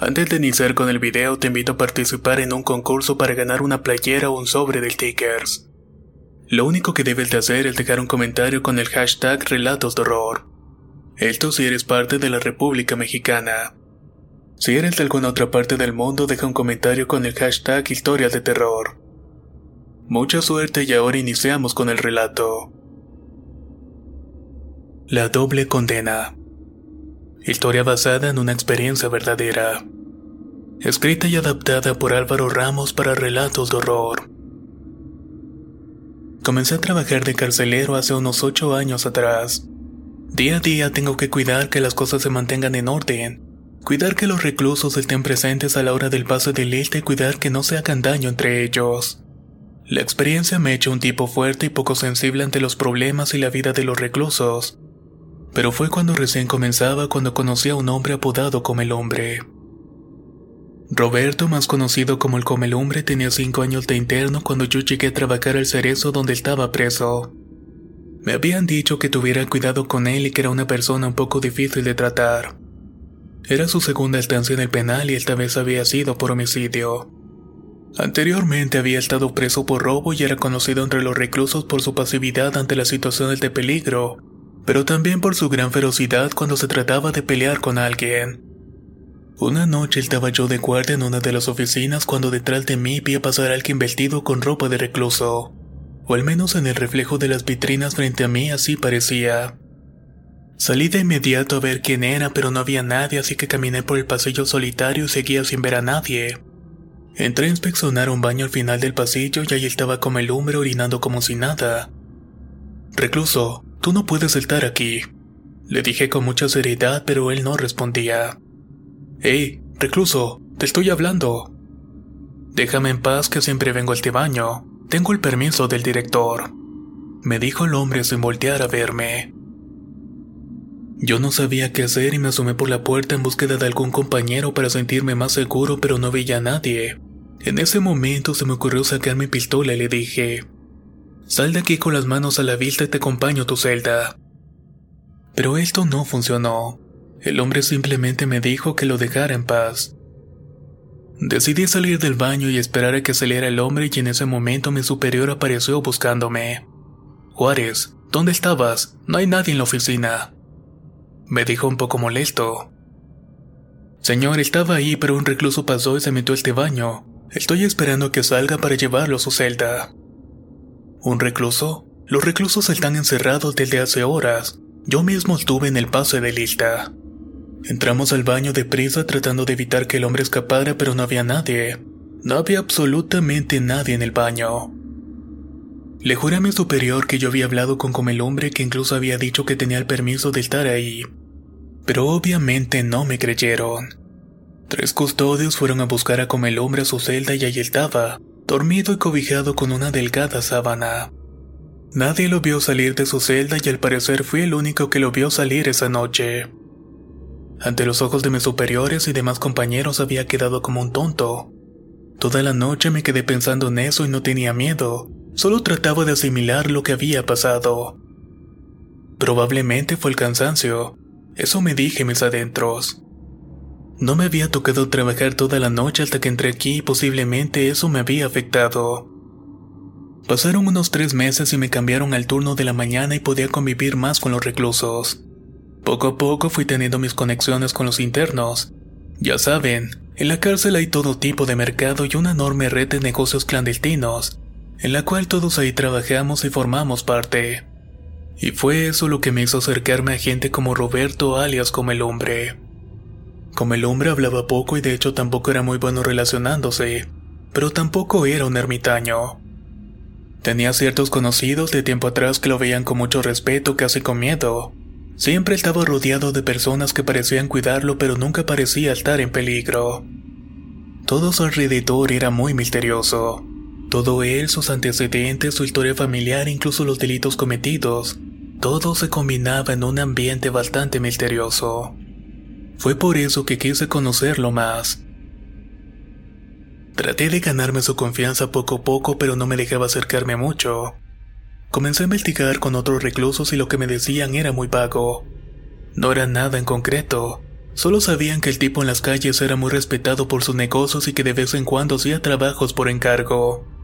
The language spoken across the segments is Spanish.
Antes de iniciar con el video, te invito a participar en un concurso para ganar una playera o un sobre de stickers. Lo único que debes de hacer es dejar un comentario con el hashtag Relatos de Horror. Esto si eres parte de la República Mexicana. Si eres de alguna otra parte del mundo, deja un comentario con el hashtag Historias de Terror. Mucha suerte y ahora iniciamos con el relato. La doble condena. Historia basada en una experiencia verdadera. Escrita y adaptada por Álvaro Ramos para relatos de horror. Comencé a trabajar de carcelero hace unos ocho años atrás. Día a día tengo que cuidar que las cosas se mantengan en orden, cuidar que los reclusos estén presentes a la hora del paso de lista y cuidar que no se hagan daño entre ellos. La experiencia me ha hecho un tipo fuerte y poco sensible ante los problemas y la vida de los reclusos, pero fue cuando recién comenzaba cuando conocí a un hombre apodado como el hombre. Roberto, más conocido como el Comelumbre, tenía cinco años de interno cuando yo llegué a trabajar al cerezo donde estaba preso. Me habían dicho que tuviera cuidado con él y que era una persona un poco difícil de tratar. Era su segunda estancia en el penal y esta vez había sido por homicidio. Anteriormente había estado preso por robo y era conocido entre los reclusos por su pasividad ante las situaciones de peligro, pero también por su gran ferocidad cuando se trataba de pelear con alguien. Una noche estaba yo de guardia en una de las oficinas cuando detrás de mí vi a pasar a alguien vestido con ropa de recluso. O al menos en el reflejo de las vitrinas frente a mí así parecía. Salí de inmediato a ver quién era, pero no había nadie, así que caminé por el pasillo solitario y seguía sin ver a nadie. Entré a inspeccionar un baño al final del pasillo y ahí estaba como el hombre orinando como si nada. Recluso, tú no puedes estar aquí. Le dije con mucha seriedad, pero él no respondía. Hey, recluso, te estoy hablando. Déjame en paz que siempre vengo a este baño. Tengo el permiso del director. Me dijo el hombre sin voltear a verme. Yo no sabía qué hacer y me asomé por la puerta en búsqueda de algún compañero para sentirme más seguro, pero no veía a nadie. En ese momento se me ocurrió sacar mi pistola y le dije, Sal de aquí con las manos a la vista y te acompaño a tu celda. Pero esto no funcionó. El hombre simplemente me dijo que lo dejara en paz. Decidí salir del baño y esperar a que saliera el hombre y en ese momento mi superior apareció buscándome. Juárez, ¿dónde estabas? No hay nadie en la oficina. Me dijo un poco molesto. Señor, estaba ahí, pero un recluso pasó y se metió a este baño. Estoy esperando que salga para llevarlo a su celda. ¿Un recluso? Los reclusos están encerrados desde hace horas. Yo mismo estuve en el pase de lista. Entramos al baño deprisa tratando de evitar que el hombre escapara, pero no había nadie. No había absolutamente nadie en el baño. Le juré a mi superior que yo había hablado con como el hombre que incluso había dicho que tenía el permiso de estar ahí. Pero obviamente no me creyeron. Tres custodios fueron a buscar a como el hombre a su celda y ahí estaba, dormido y cobijado con una delgada sábana. Nadie lo vio salir de su celda y al parecer fui el único que lo vio salir esa noche. Ante los ojos de mis superiores y demás compañeros había quedado como un tonto. Toda la noche me quedé pensando en eso y no tenía miedo, solo trataba de asimilar lo que había pasado. Probablemente fue el cansancio, eso me dije mis adentros. No me había tocado trabajar toda la noche hasta que entré aquí y posiblemente eso me había afectado. Pasaron unos tres meses y me cambiaron al turno de la mañana y podía convivir más con los reclusos. Poco a poco fui teniendo mis conexiones con los internos. Ya saben, En la cárcel hay todo tipo de mercado y una enorme red de negocios clandestinos, en la cual todos ahí trabajamos y formamos parte. Y fue eso lo que me hizo acercarme a gente como Roberto alias como el hombre. Como el hombre hablaba poco y de hecho tampoco era muy bueno relacionándose, pero tampoco era un ermitaño. Tenía ciertos conocidos de tiempo atrás que lo veían con mucho respeto, casi con miedo. Siempre estaba rodeado de personas que parecían cuidarlo pero nunca parecía estar en peligro. Todo su alrededor era muy misterioso. Todo él, sus antecedentes, su historia familiar, incluso los delitos cometidos, todo se combinaba en un ambiente bastante misterioso. Fue por eso que quise conocerlo más. Traté de ganarme su confianza poco a poco, pero no me dejaba acercarme mucho. Comencé a investigar con otros reclusos y lo que me decían era muy vago. No era nada en concreto, solo sabían que el tipo en las calles era muy respetado por sus negocios y que de vez en cuando hacía trabajos por encargo.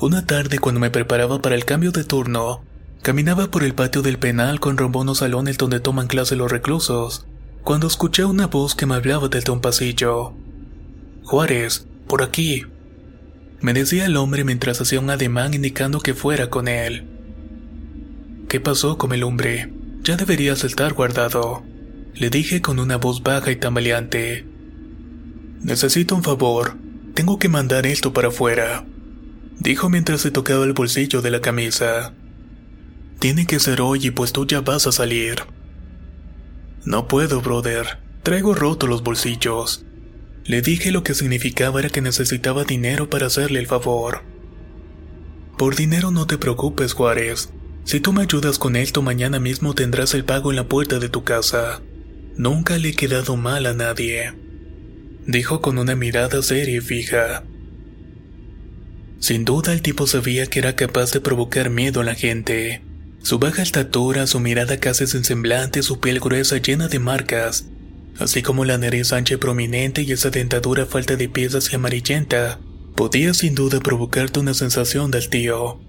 Una tarde cuando me preparaba para el cambio de turno, caminaba por el patio del penal con rumbo a unos salones donde toman clase los reclusos, cuando escuché una voz que me hablaba desde un pasillo. Juárez, por aquí. Me decía el hombre mientras hacía un ademán indicando que fuera con él. ¿Qué pasó con el hombre? Ya deberías estar guardado. Le dije con una voz baja y tambaleante. Necesito un favor. Tengo que mandar esto para afuera dijo mientras se tocaba el bolsillo de la camisa. Tiene que ser hoy y pues tú ya vas a salir. No puedo, brother. Traigo roto los bolsillos. Le dije lo que significaba era que necesitaba dinero para hacerle el favor. Por dinero no te preocupes, Juárez. Si tú me ayudas con esto, mañana mismo tendrás el pago en la puerta de tu casa. Nunca le he quedado mal a nadie. Dijo con una mirada seria y fija. Sin duda el tipo sabía que era capaz de provocar miedo a la gente. Su baja estatura, su mirada casi sin semblante, su piel gruesa llena de marcas, así como la nariz ancha y prominente y esa dentadura falta de piezas y amarillenta, podía sin duda provocarte una sensación del tío.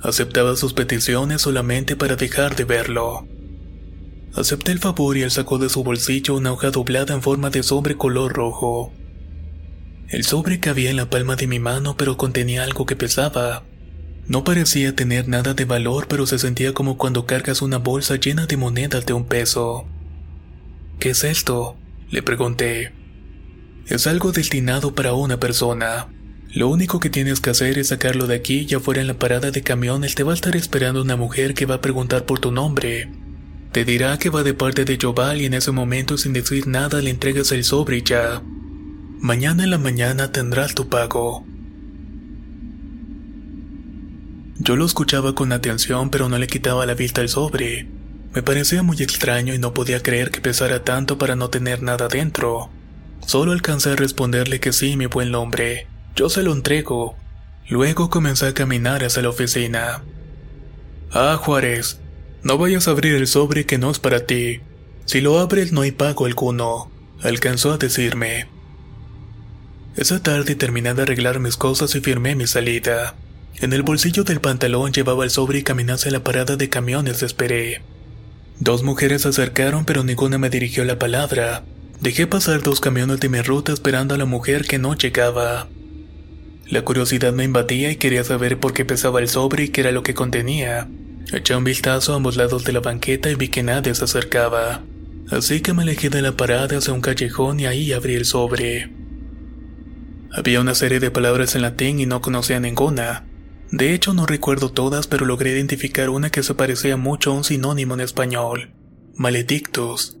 Aceptaba sus peticiones solamente para dejar de verlo. Acepté el favor y él sacó de su bolsillo una hoja doblada en forma de sobre color rojo. El sobre cabía en la palma de mi mano pero contenía algo que pesaba. No parecía tener nada de valor pero se sentía como cuando cargas una bolsa llena de monedas de un peso. ¿Qué es esto? Le pregunté. Es algo destinado para una persona. Lo único que tienes que hacer es sacarlo de aquí y afuera en la parada de camiones te va a estar esperando una mujer que va a preguntar por tu nombre. Te dirá que va de parte de Joval y en ese momento sin decir nada le entregas el sobre y ya. Mañana en la mañana tendrás tu pago. Yo lo escuchaba con atención, pero no le quitaba la vista el sobre. Me parecía muy extraño y no podía creer que pesara tanto para no tener nada dentro. Solo alcancé a responderle que sí, mi buen hombre. Yo se lo entrego. Luego comencé a caminar hacia la oficina. Ah, Juárez, no vayas a abrir el sobre que no es para ti. Si lo abres no hay pago alguno, alcanzó a decirme. Esa tarde terminé de arreglar mis cosas y firmé mi salida. En el bolsillo del pantalón llevaba el sobre y caminé hacia la parada de camiones esperé. Dos mujeres se acercaron pero ninguna me dirigió la palabra. Dejé pasar dos camiones de mi ruta esperando a la mujer que no llegaba. La curiosidad me invadía y quería saber por qué pesaba el sobre y qué era lo que contenía. Eché un vistazo a ambos lados de la banqueta y vi que nadie se acercaba. Así que me alejé de la parada hacia un callejón y ahí abrí el sobre. Había una serie de palabras en latín y no conocía ninguna. De hecho, no recuerdo todas, pero logré identificar una que se parecía mucho a un sinónimo en español. Maledictus.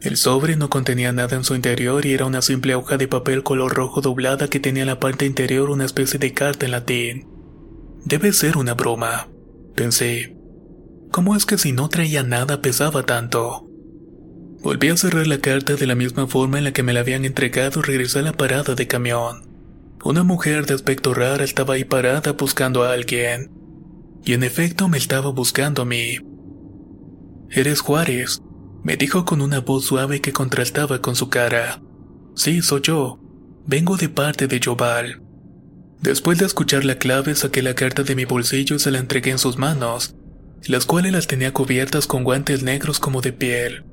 El sobre no contenía nada en su interior y era una simple hoja de papel color rojo doblada que tenía en la parte interior una especie de carta en latín. Debe ser una broma, pensé. ¿Cómo es que si no traía nada pesaba tanto? Volví a cerrar la carta de la misma forma en la que me la habían entregado y regresé a la parada de camión. Una mujer de aspecto raro estaba ahí parada buscando a alguien. Y en efecto me estaba buscando a mí. Eres Juárez, me dijo con una voz suave que contrastaba con su cara. Sí, soy yo. Vengo de parte de Joval. Después de escuchar la clave saqué la carta de mi bolsillo y se la entregué en sus manos, las cuales las tenía cubiertas con guantes negros como de piel.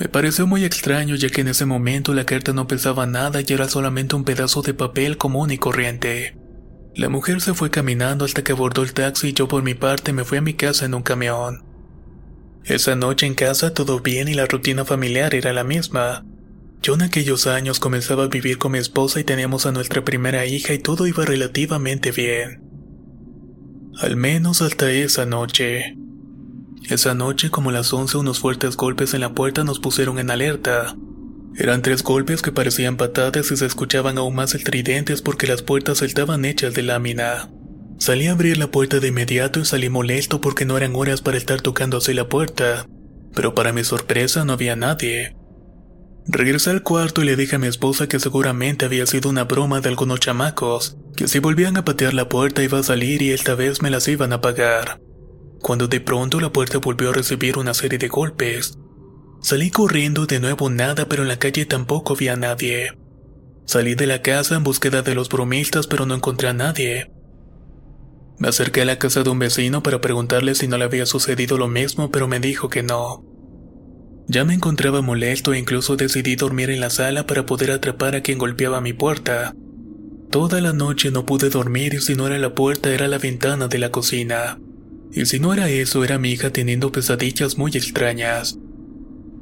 Me pareció muy extraño ya que en ese momento la carta no pesaba nada y era solamente un pedazo de papel común y corriente. La mujer se fue caminando hasta que abordó el taxi y yo por mi parte me fui a mi casa en un camión. Esa noche en casa todo bien y la rutina familiar era la misma. Yo en aquellos años comenzaba a vivir con mi esposa y teníamos a nuestra primera hija y todo iba relativamente bien. Al menos hasta esa noche. Esa noche, como las 11, unos fuertes golpes en la puerta nos pusieron en alerta. Eran tres golpes que parecían patadas y se escuchaban aún más estridentes porque las puertas estaban hechas de lámina. Salí a abrir la puerta de inmediato y salí molesto porque no eran horas para estar tocando así la puerta, pero para mi sorpresa no había nadie. Regresé al cuarto y le dije a mi esposa que seguramente había sido una broma de algunos chamacos, que si volvían a patear la puerta iba a salir y esta vez me las iban a pagar. Cuando de pronto la puerta volvió a recibir una serie de golpes. Salí corriendo de nuevo nada, pero en la calle tampoco había nadie. Salí de la casa en búsqueda de los bromistas, pero no encontré a nadie. Me acerqué a la casa de un vecino para preguntarle si no le había sucedido lo mismo, pero me dijo que no. Ya me encontraba molesto e incluso decidí dormir en la sala para poder atrapar a quien golpeaba mi puerta. Toda la noche no pude dormir y si no era la puerta era la ventana de la cocina. Y si no era eso era mi hija teniendo pesadillas muy extrañas.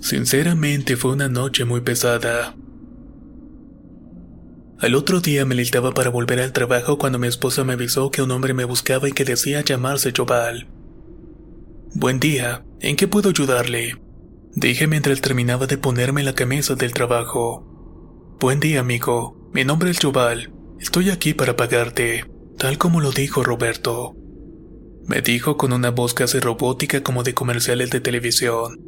Sinceramente fue una noche muy pesada. Al otro día me listaba para volver al trabajo cuando mi esposa me avisó que un hombre me buscaba y que decía llamarse Jobal. Buen día, ¿en qué puedo ayudarle? Dije mientras terminaba de ponerme la camisa del trabajo. Buen día, amigo. Mi nombre es Jobal. Estoy aquí para pagarte, tal como lo dijo Roberto. Me dijo con una voz casi robótica como de comerciales de televisión.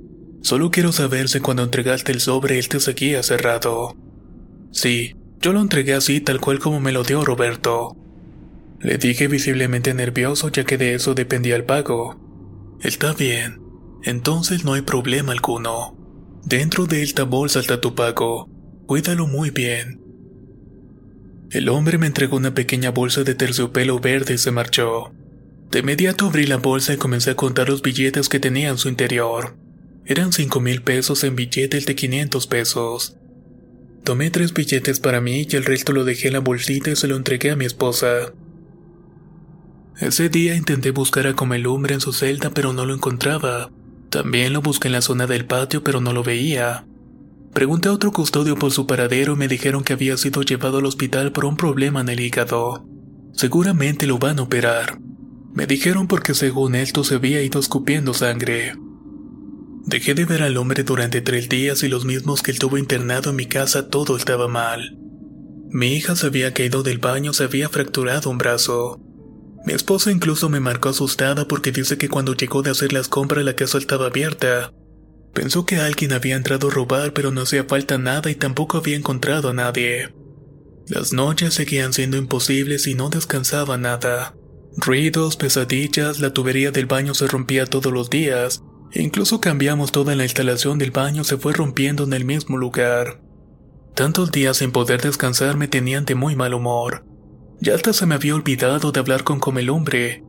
Solo quiero saber si cuando entregaste el sobre él te seguía cerrado. Sí, yo lo entregué así tal cual como me lo dio Roberto. Le dije visiblemente nervioso ya que de eso dependía el pago. Está bien, entonces no hay problema alguno. Dentro de esta bolsa está tu pago. Cuídalo muy bien. El hombre me entregó una pequeña bolsa de terciopelo verde y se marchó. De inmediato abrí la bolsa y comencé a contar los billetes que tenía en su interior. Eran cinco mil pesos en billetes de 500 pesos. Tomé tres billetes para mí y el resto lo dejé en la bolsita y se lo entregué a mi esposa. Ese día intenté buscar a Comelumbre en su celda pero no lo encontraba. También lo busqué en la zona del patio pero no lo veía. Pregunté a otro custodio por su paradero y me dijeron que había sido llevado al hospital por un problema en el hígado. Seguramente lo van a operar. Me dijeron porque según esto se había ido escupiendo sangre. Dejé de ver al hombre durante tres días y los mismos que él tuvo internado en mi casa todo estaba mal. Mi hija se había caído del baño, se había fracturado un brazo. Mi esposa incluso me marcó asustada porque dice que cuando llegó de hacer las compras la casa estaba abierta. Pensó que alguien había entrado a robar pero no hacía falta nada y tampoco había encontrado a nadie. Las noches seguían siendo imposibles y no descansaba nada. Ruidos, pesadillas, la tubería del baño se rompía todos los días, Incluso cambiamos toda la instalación del baño, se fue rompiendo en el mismo lugar. Tantos días sin poder descansar me tenían de muy mal humor. Ya hasta se me había olvidado de hablar con Comelumbre.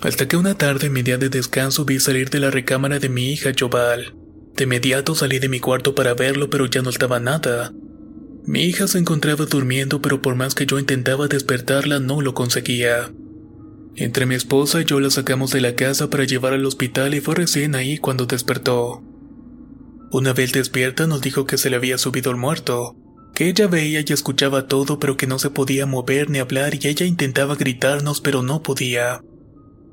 Hasta que una tarde en mi de descanso vi salir de la recámara de mi hija Jobal. De inmediato salí de mi cuarto para verlo, pero ya no estaba nada. Mi hija se encontraba durmiendo, pero por más que yo intentaba despertarla, no lo conseguía. Entre mi esposa y yo la sacamos de la casa para llevar al hospital y fue recién ahí cuando despertó. Una vez despierta nos dijo que se le había subido el muerto, que ella veía y escuchaba todo pero que no se podía mover ni hablar y ella intentaba gritarnos pero no podía.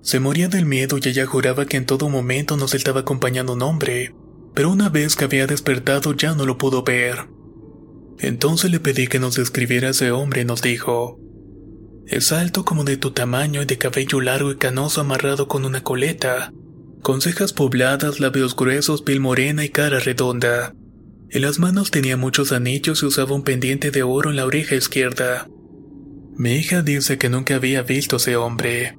Se moría del miedo y ella juraba que en todo momento nos estaba acompañando un hombre, pero una vez que había despertado ya no lo pudo ver. Entonces le pedí que nos describiera ese hombre y nos dijo, es alto como de tu tamaño y de cabello largo y canoso amarrado con una coleta, con cejas pobladas, labios gruesos, piel morena y cara redonda. En las manos tenía muchos anillos y usaba un pendiente de oro en la oreja izquierda. Mi hija dice que nunca había visto ese hombre.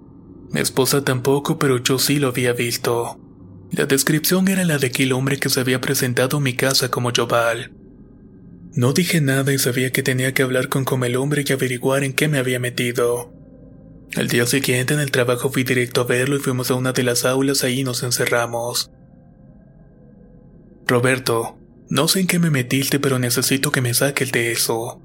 Mi esposa tampoco, pero yo sí lo había visto. La descripción era la de aquel hombre que se había presentado en mi casa como Jobal. No dije nada y sabía que tenía que hablar con Comelumbre y averiguar en qué me había metido. Al día siguiente en el trabajo fui directo a verlo y fuimos a una de las aulas, ahí nos encerramos. Roberto, No sé en qué me metiste, pero necesito que me saques de eso.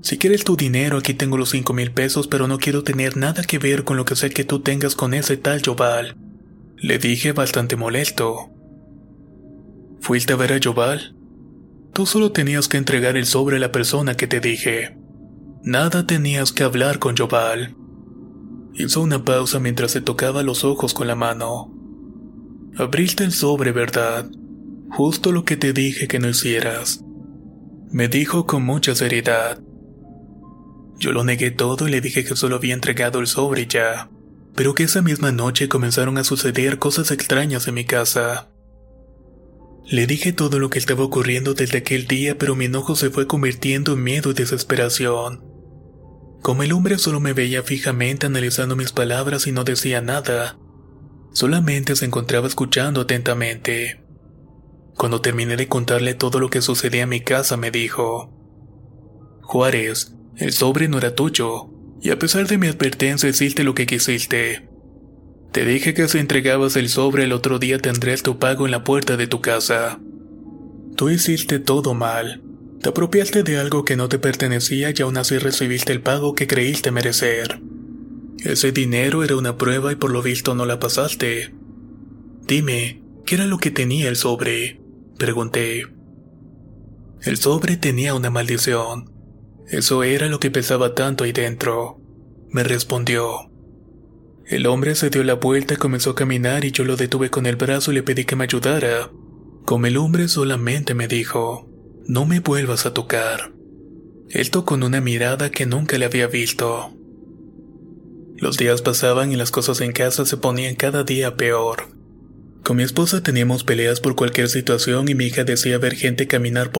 Si quieres tu dinero, aquí tengo los cinco mil pesos, pero no quiero tener nada que ver con lo que sé que tú tengas con ese tal Joval. Le dije bastante molesto. ¿Fuiste a ver a Joval? Tú solo tenías que entregar el sobre a la persona que te dije. Nada tenías que hablar con Joval. Hizo una pausa mientras se tocaba los ojos con la mano. Abriste el sobre, ¿verdad? Justo lo que te dije que no hicieras. Me dijo con mucha seriedad. Yo lo negué todo y le dije que solo había entregado el sobre ya, pero que esa misma noche comenzaron a suceder cosas extrañas en mi casa. Le dije todo lo que estaba ocurriendo desde aquel día, pero mi enojo se fue convirtiendo en miedo y desesperación. Como el hombre solo me veía fijamente analizando mis palabras y no decía nada, solamente se encontraba escuchando atentamente. Cuando terminé de contarle todo lo que sucedía en mi casa, me dijo, Juárez, el sobre no era tuyo, y a pesar de mi advertencia hiciste lo que quisiste. Te dije que si entregabas el sobre el otro día tendrías tu pago en la puerta de tu casa. Tú hiciste todo mal, te apropiaste de algo que no te pertenecía y aún así recibiste el pago que creíste merecer. Ese dinero era una prueba y por lo visto no la pasaste. Dime, ¿qué era lo que tenía el sobre? Pregunté. El sobre tenía una maldición. Eso era lo que pesaba tanto ahí dentro. Me respondió. El hombre se dio la vuelta y comenzó a caminar y yo lo detuve con el brazo y le pedí que me ayudara. Como el hombre solamente me dijo, no me vuelvas a tocar. Esto con una mirada que nunca le había visto. Los días pasaban y las cosas en casa se ponían cada día peor. Con mi esposa teníamos peleas por cualquier situación y mi hija decía ver gente caminar por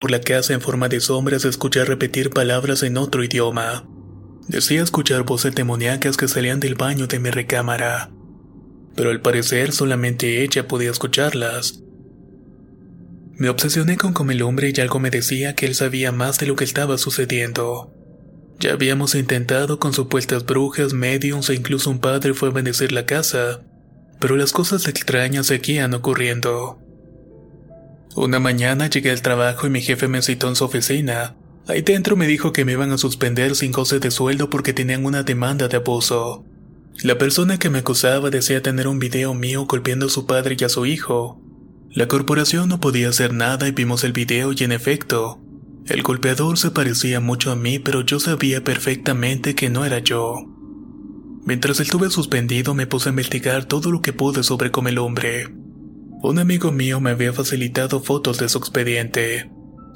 Por la casa en forma de sombras escuché repetir palabras en otro idioma. Decía escuchar voces demoníacas que salían del baño de mi recámara. Pero al parecer solamente ella podía escucharlas. Me obsesioné con como el hombre y algo me decía que él sabía más de lo que estaba sucediendo. Ya habíamos intentado con supuestas brujas, mediums e incluso un padre fue a bendecir la casa, pero las cosas extrañas seguían ocurriendo. Una mañana llegué al trabajo y mi jefe me citó en su oficina. Ahí dentro me dijo que me iban a suspender sin goce de sueldo porque tenían una demanda de abuso. La persona que me acusaba decía tener un video mío golpeando a su padre y a su hijo, la corporación no podía hacer nada y vimos el video y en efecto, el golpeador se parecía mucho a mí pero yo sabía perfectamente que no era yo. Mientras estuve suspendido me puse a investigar todo lo que pude sobre el hombre. Un amigo mío me había facilitado fotos de su expediente.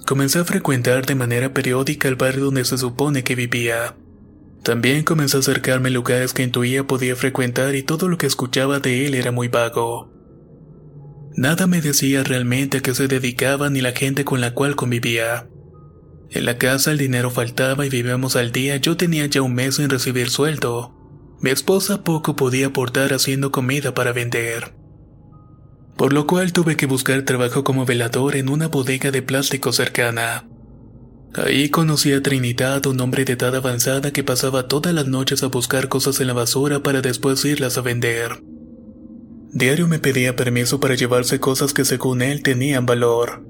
Comencé a frecuentar de manera periódica el barrio donde se supone que vivía. También comencé a acercarme a lugares que intuía podía frecuentar y todo lo que escuchaba de él era muy vago. Nada me decía realmente a qué se dedicaba ni la gente con la cual convivía. En la casa el dinero faltaba y vivíamos al día, yo tenía ya un mes sin recibir sueldo. Mi esposa poco podía aportar haciendo comida para vender. Por lo cual tuve que buscar trabajo como velador en una bodega de plástico cercana. Ahí conocí a Trinidad, un hombre de edad avanzada que pasaba todas las noches a buscar cosas en la basura para después irlas a vender. Diario me pedía permiso para llevarse cosas que según él tenían valor.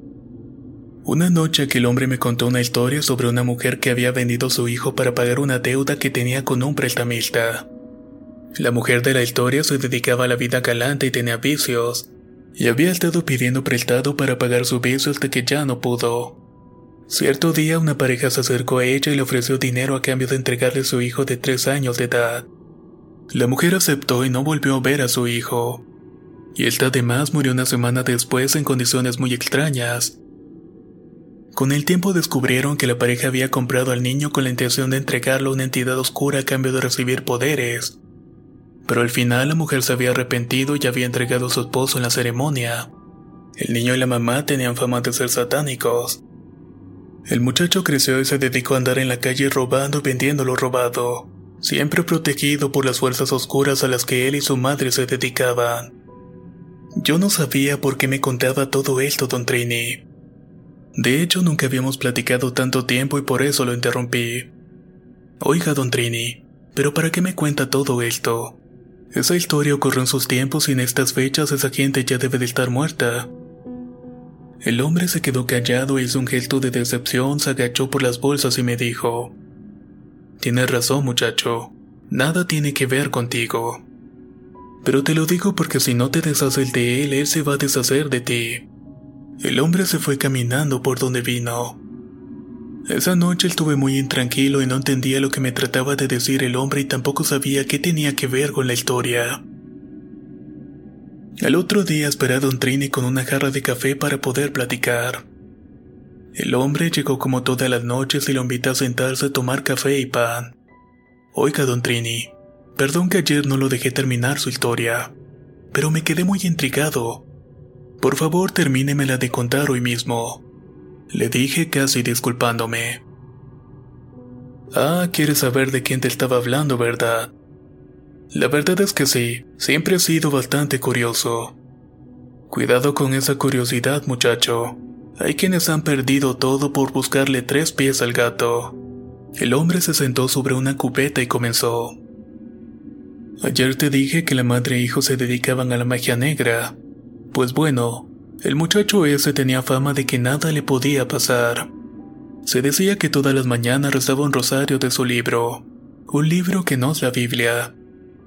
Una noche aquel hombre me contó una historia sobre una mujer que había vendido a su hijo para pagar una deuda que tenía con un prestamista. La mujer de la historia se dedicaba a la vida galante y tenía vicios, y había estado pidiendo prestado para pagar su vicio hasta que ya no pudo. Cierto día una pareja se acercó a ella y le ofreció dinero a cambio de entregarle su hijo de tres años de edad. La mujer aceptó y no volvió a ver a su hijo. Y él además murió una semana después en condiciones muy extrañas. Con el tiempo descubrieron que la pareja había comprado al niño con la intención de entregarlo a una entidad oscura a cambio de recibir poderes. Pero al final la mujer se había arrepentido y había entregado a su esposo en la ceremonia. El niño y la mamá tenían fama de ser satánicos. El muchacho creció y se dedicó a andar en la calle robando y vendiendo lo robado, siempre protegido por las fuerzas oscuras a las que él y su madre se dedicaban. Yo no sabía por qué me contaba todo esto, don Trini. De hecho, nunca habíamos platicado tanto tiempo y por eso lo interrumpí. Oiga, don Trini, ¿pero para qué me cuenta todo esto? Esa historia ocurrió en sus tiempos y en estas fechas esa gente ya debe de estar muerta. El hombre se quedó callado e hizo un gesto de decepción, se agachó por las bolsas y me dijo, Tienes razón muchacho, nada tiene que ver contigo. Pero te lo digo porque si no te deshaces de él, él se va a deshacer de ti. El hombre se fue caminando por donde vino. Esa noche estuve muy intranquilo y no entendía lo que me trataba de decir el hombre y tampoco sabía qué tenía que ver con la historia. Al otro día esperé a Don Trini con una jarra de café para poder platicar. El hombre llegó como todas las noches y lo invité a sentarse a tomar café y pan. Oiga, Don Trini, perdón que ayer no lo dejé terminar su historia, pero me quedé muy intrigado. Por favor, termínemela de contar hoy mismo. Le dije casi disculpándome. Ah, quieres saber de quién te estaba hablando, ¿verdad? La verdad es que sí, siempre he sido bastante curioso. Cuidado con esa curiosidad, muchacho. Hay quienes han perdido todo por buscarle tres pies al gato. El hombre se sentó sobre una cubeta y comenzó. Ayer te dije que la madre e hijo se dedicaban a la magia negra. Pues bueno, el muchacho ese tenía fama de que nada le podía pasar. Se decía que todas las mañanas rezaba un rosario de su libro, un libro que no es la Biblia,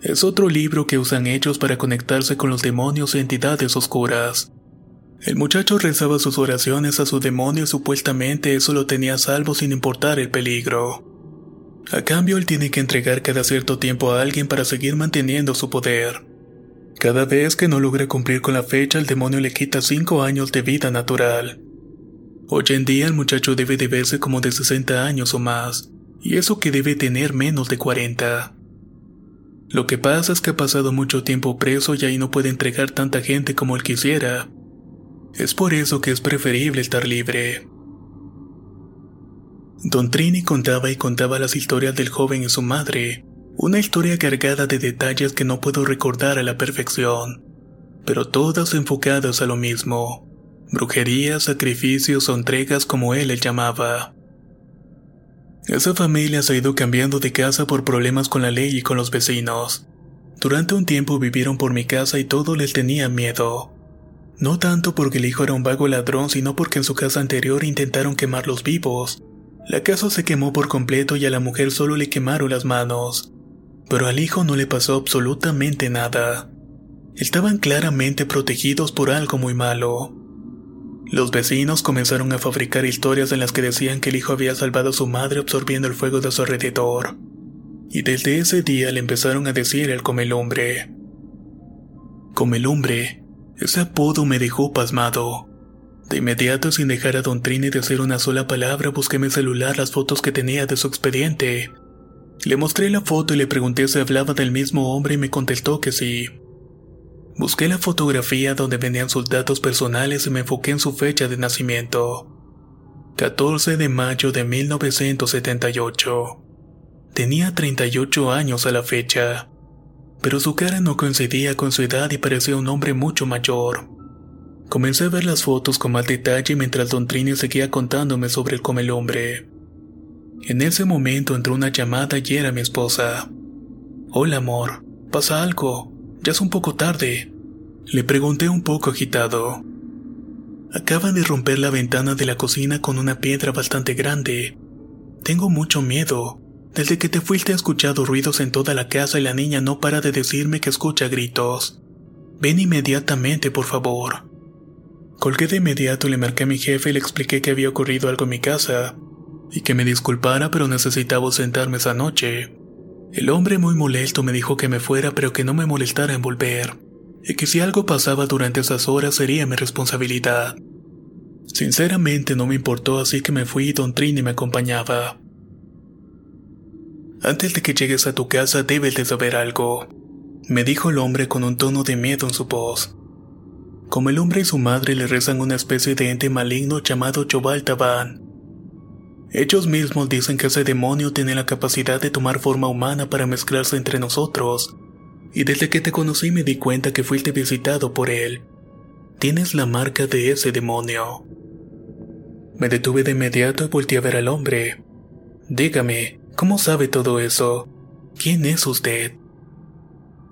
es otro libro que usan ellos para conectarse con los demonios e entidades oscuras. El muchacho rezaba sus oraciones a su demonio y supuestamente eso lo tenía salvo sin importar el peligro. A cambio, él tiene que entregar cada cierto tiempo a alguien para seguir manteniendo su poder. Cada vez que no logra cumplir con la fecha, el demonio le quita 5 años de vida natural. Hoy en día el muchacho debe de verse como de 60 años o más, y eso que debe tener menos de 40. Lo que pasa es que ha pasado mucho tiempo preso y ahí no puede entregar tanta gente como él quisiera. Es por eso que es preferible estar libre. Don Trini contaba y contaba las historias del joven y su madre, una historia cargada de detalles que no puedo recordar a la perfección, pero todas enfocadas a lo mismo, brujerías, sacrificios o entregas como él le llamaba. Esa familia se ha ido cambiando de casa por problemas con la ley y con los vecinos. Durante un tiempo vivieron por mi casa y todo les tenía miedo. No tanto porque el hijo era un vago ladrón, sino porque en su casa anterior intentaron quemarlos vivos. La casa se quemó por completo y a la mujer solo le quemaron las manos. Pero al hijo no le pasó absolutamente nada. Estaban claramente protegidos por algo muy malo. Los vecinos comenzaron a fabricar historias en las que decían que el hijo había salvado a su madre absorbiendo el fuego de su alrededor. Y desde ese día le empezaron a decir el comelumbre. Comelumbre, ese apodo me dejó pasmado. De inmediato, sin dejar a Don Trini decir una sola palabra, busqué en mi celular las fotos que tenía de su expediente. Le mostré la foto y le pregunté si hablaba del mismo hombre y me contestó que sí. Busqué la fotografía donde venían sus datos personales y me enfoqué en su fecha de nacimiento. 14 de mayo de 1978. Tenía 38 años a la fecha, pero su cara no coincidía con su edad y parecía un hombre mucho mayor. Comencé a ver las fotos con más detalle mientras Don Trini seguía contándome sobre el comelumbre. En ese momento entró una llamada y era mi esposa. Hola amor, ¿pasa algo? Ya es un poco tarde. Le pregunté un poco agitado. Acaban de romper la ventana de la cocina con una piedra bastante grande. Tengo mucho miedo. Desde que te fuiste he escuchado ruidos en toda la casa y la niña no para de decirme que escucha gritos. Ven inmediatamente, por favor. Colgué de inmediato y le marqué a mi jefe y le expliqué que había ocurrido algo en mi casa y que me disculpara pero necesitaba sentarme esa noche. El hombre muy molesto me dijo que me fuera pero que no me molestara en volver, y que si algo pasaba durante esas horas sería mi responsabilidad. Sinceramente no me importó así que me fui y Don Trini me acompañaba. Antes de que llegues a tu casa debes de saber algo, me dijo el hombre con un tono de miedo en su voz. Como el hombre y su madre le rezan una especie de ente maligno llamado Chobal Taban. Ellos mismos dicen que ese demonio tiene la capacidad de tomar forma humana para mezclarse entre nosotros. Y desde que te conocí me di cuenta que fuiste visitado por él. Tienes la marca de ese demonio. Me detuve de inmediato y volteé a ver al hombre. Dígame, ¿cómo sabe todo eso? ¿Quién es usted?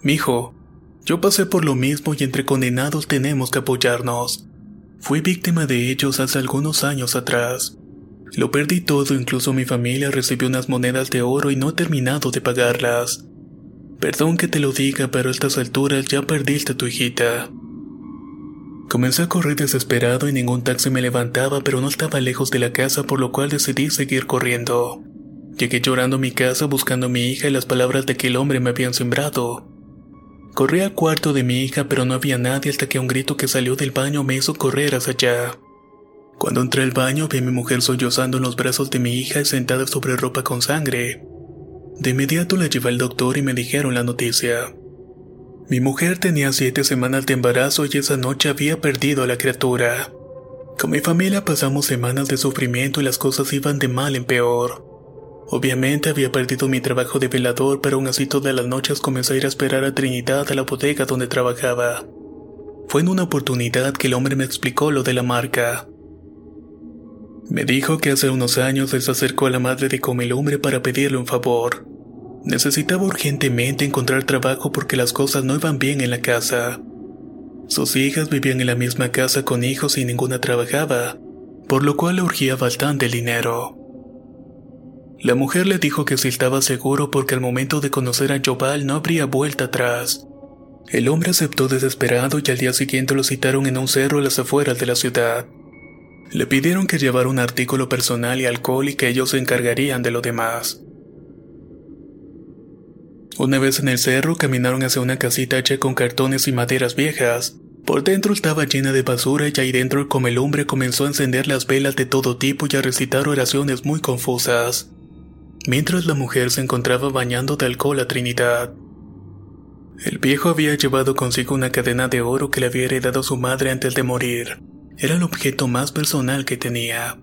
Mijo, yo pasé por lo mismo y entre condenados tenemos que apoyarnos. Fui víctima de ellos hace algunos años atrás. Lo perdí todo, incluso mi familia recibió unas monedas de oro y no he terminado de pagarlas. Perdón que te lo diga, pero a estas alturas ya perdiste a tu hijita. Comencé a correr desesperado y ningún taxi me levantaba, pero no estaba lejos de la casa, por lo cual decidí seguir corriendo. Llegué llorando a mi casa buscando a mi hija y las palabras de aquel hombre me habían sembrado. Corrí al cuarto de mi hija, pero no había nadie hasta que un grito que salió del baño me hizo correr hacia allá. Cuando entré al baño vi a mi mujer sollozando en los brazos de mi hija y sentada sobre ropa con sangre. De inmediato la llevé al doctor y me dijeron la noticia. Mi mujer tenía siete semanas de embarazo y esa noche había perdido a la criatura. Con mi familia pasamos semanas de sufrimiento y las cosas iban de mal en peor. Obviamente había perdido mi trabajo de velador, pero aún así todas las noches comencé a ir a esperar a Trinidad a la bodega donde trabajaba. Fue en una oportunidad que el hombre me explicó lo de la marca. Me dijo que hace unos años se acercó a la madre de Comilumbre para pedirle un favor. Necesitaba urgentemente encontrar trabajo porque las cosas no iban bien en la casa. Sus hijas vivían en la misma casa con hijos y ninguna trabajaba, por lo cual le urgía bastante dinero. La mujer le dijo que si estaba seguro porque al momento de conocer a Jobal no habría vuelta atrás. El hombre aceptó desesperado y al día siguiente lo citaron en un cerro a las afueras de la ciudad. Le pidieron que llevara un artículo personal y alcohol y que ellos se encargarían de lo demás. Una vez en el cerro caminaron hacia una casita hecha con cartones y maderas viejas. Por dentro estaba llena de basura y ahí dentro el comelumbre comenzó a encender las velas de todo tipo y a recitar oraciones muy confusas mientras la mujer se encontraba bañando de alcohol a Trinidad. El viejo había llevado consigo una cadena de oro que le había heredado su madre antes de morir. Era el objeto más personal que tenía.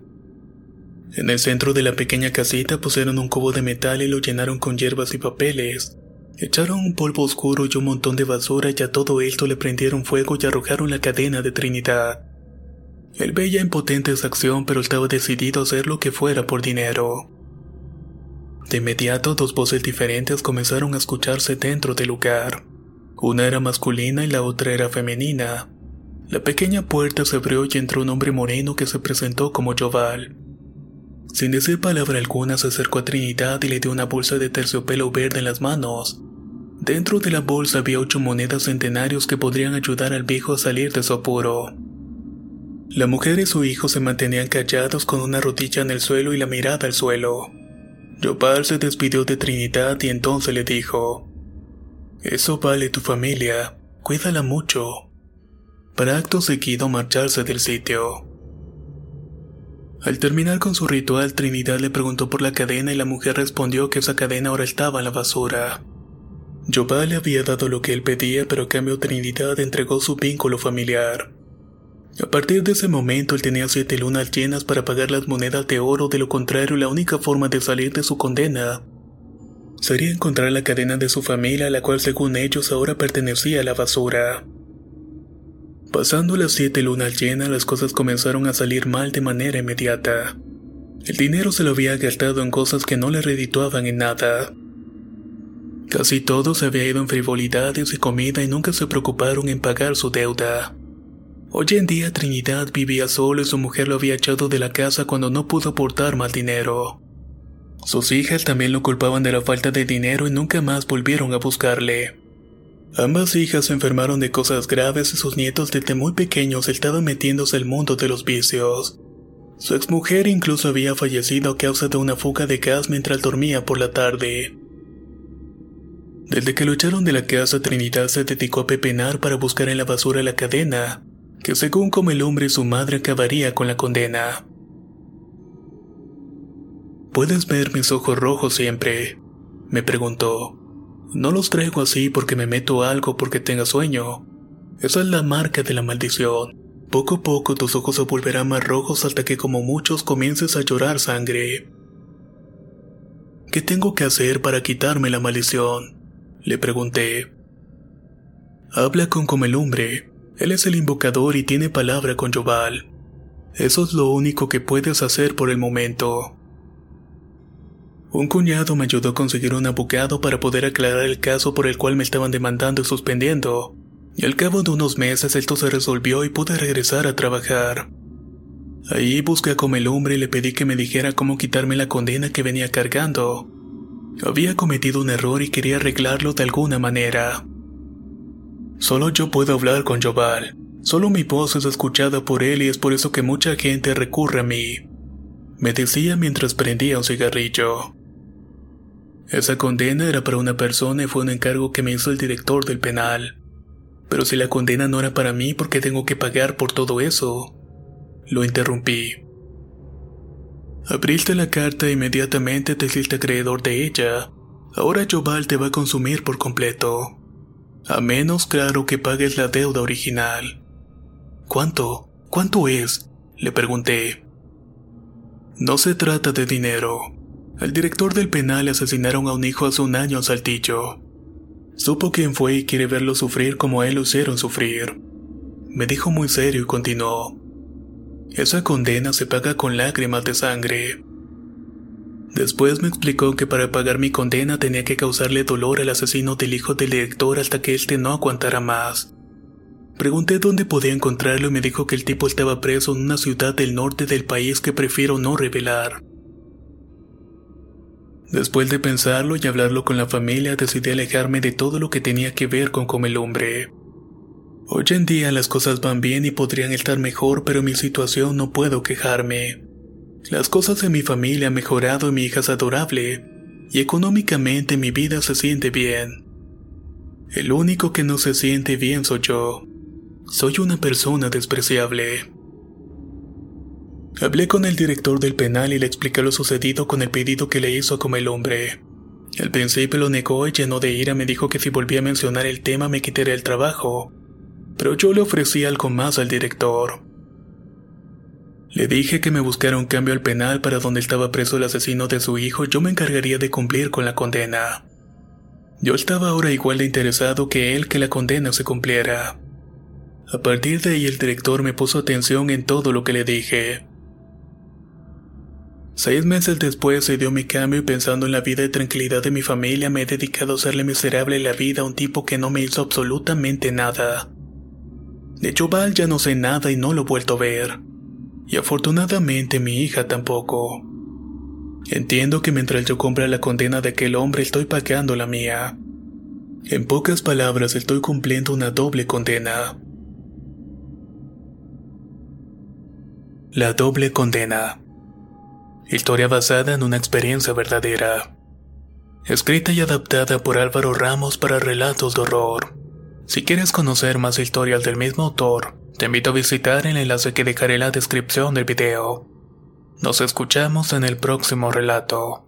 En el centro de la pequeña casita pusieron un cubo de metal y lo llenaron con hierbas y papeles. Echaron un polvo oscuro y un montón de basura y a todo esto le prendieron fuego y arrojaron la cadena de Trinidad. Él veía impotente esa acción pero estaba decidido a hacer lo que fuera por dinero. De inmediato dos voces diferentes comenzaron a escucharse dentro del lugar. Una era masculina y la otra era femenina. La pequeña puerta se abrió y entró un hombre moreno que se presentó como Joval. Sin decir palabra alguna se acercó a Trinidad y le dio una bolsa de terciopelo verde en las manos. Dentro de la bolsa había ocho monedas centenarios que podrían ayudar al viejo a salir de su apuro. La mujer y su hijo se mantenían callados con una rodilla en el suelo y la mirada al suelo. Yopal se despidió de Trinidad y entonces le dijo, Eso vale tu familia, cuídala mucho. Para acto seguido marcharse del sitio. Al terminar con su ritual, Trinidad le preguntó por la cadena y la mujer respondió que esa cadena ahora estaba en la basura. Yopal le había dado lo que él pedía, pero a cambio Trinidad entregó su vínculo familiar. A partir de ese momento él tenía siete lunas llenas para pagar las monedas de oro, de lo contrario la única forma de salir de su condena sería encontrar la cadena de su familia, la cual según ellos ahora pertenecía a la basura. Pasando las siete lunas llenas, las cosas comenzaron a salir mal de manera inmediata. El dinero se lo había gastado en cosas que no le redituaban en nada. Casi todo se había ido en frivolidades y comida y nunca se preocuparon en pagar su deuda. Hoy en día Trinidad vivía solo y su mujer lo había echado de la casa cuando no pudo aportar más dinero. Sus hijas también lo culpaban de la falta de dinero y nunca más volvieron a buscarle. Ambas hijas se enfermaron de cosas graves y sus nietos desde muy pequeños estaban metiéndose al mundo de los vicios. Su exmujer incluso había fallecido a causa de una fuga de gas mientras dormía por la tarde. Desde que lo echaron de la casa, Trinidad se dedicó a pepenar para buscar en la basura la cadena, que según como el hombre su madre acabaría con la condena. ¿Puedes ver mis ojos rojos siempre? me preguntó. No los traigo así porque me meto algo porque tenga sueño. Esa es la marca de la maldición. Poco a poco tus ojos se volverán más rojos hasta que como muchos comiences a llorar sangre. ¿Qué tengo que hacer para quitarme la maldición? Le pregunté. Habla con Comelumbre. Él es el invocador y tiene palabra con Yoval. Eso es lo único que puedes hacer por el momento. Un cuñado me ayudó a conseguir un abogado para poder aclarar el caso por el cual me estaban demandando y suspendiendo, y al cabo de unos meses esto se resolvió y pude regresar a trabajar. Ahí busqué a Comelumbre y le pedí que me dijera cómo quitarme la condena que venía cargando. Había cometido un error y quería arreglarlo de alguna manera. Solo yo puedo hablar con Joval. Solo mi voz es escuchada por él y es por eso que mucha gente recurre a mí. Me decía mientras prendía un cigarrillo. Esa condena era para una persona y fue un encargo que me hizo el director del penal. Pero si la condena no era para mí, ¿por qué tengo que pagar por todo eso? Lo interrumpí. Abriste la carta e inmediatamente te hiciste acreedor de ella. Ahora Joval te va a consumir por completo. A menos, claro, que pagues la deuda original. ¿Cuánto? ¿Cuánto es? Le pregunté. No se trata de dinero. Al director del penal asesinaron a un hijo hace un año en Saltillo. Supo quién fue y quiere verlo sufrir como él lo hicieron sufrir. Me dijo muy serio y continuó. Esa condena se paga con lágrimas de sangre. Después me explicó que para pagar mi condena tenía que causarle dolor al asesino del hijo del director hasta que éste no aguantara más. Pregunté dónde podía encontrarlo y me dijo que el tipo estaba preso en una ciudad del norte del país que prefiero no revelar. Después de pensarlo y hablarlo con la familia, decidí alejarme de todo lo que tenía que ver con Comelumbre. Hoy en día las cosas van bien y podrían estar mejor, pero mi situación no puedo quejarme. Las cosas en mi familia han mejorado y mi hija es adorable, y económicamente mi vida se siente bien. El único que no se siente bien soy yo. Soy una persona despreciable. Hablé con el director del penal y le expliqué lo sucedido con el pedido que le hizo como el hombre. Al principio lo negó y lleno de ira me dijo que si volvía a mencionar el tema me quitaría el trabajo, pero yo le ofrecí algo más al director. Le dije que me buscara un cambio al penal para donde estaba preso el asesino de su hijo, yo me encargaría de cumplir con la condena. Yo estaba ahora igual de interesado que él que la condena se cumpliera. A partir de ahí el director me puso atención en todo lo que le dije. Seis meses después se dio mi cambio y pensando en la vida y tranquilidad de mi familia me he dedicado a hacerle miserable la vida a un tipo que no me hizo absolutamente nada. De Joval ya no sé nada y no lo he vuelto a ver. Y afortunadamente mi hija tampoco. Entiendo que mientras yo compra la condena de aquel hombre estoy pagando la mía. En pocas palabras estoy cumpliendo una doble condena. La doble condena. Historia basada en una experiencia verdadera. Escrita y adaptada por Álvaro Ramos para relatos de horror. Si quieres conocer más historias del mismo autor, te invito a visitar el enlace que dejaré en la descripción del video. Nos escuchamos en el próximo relato.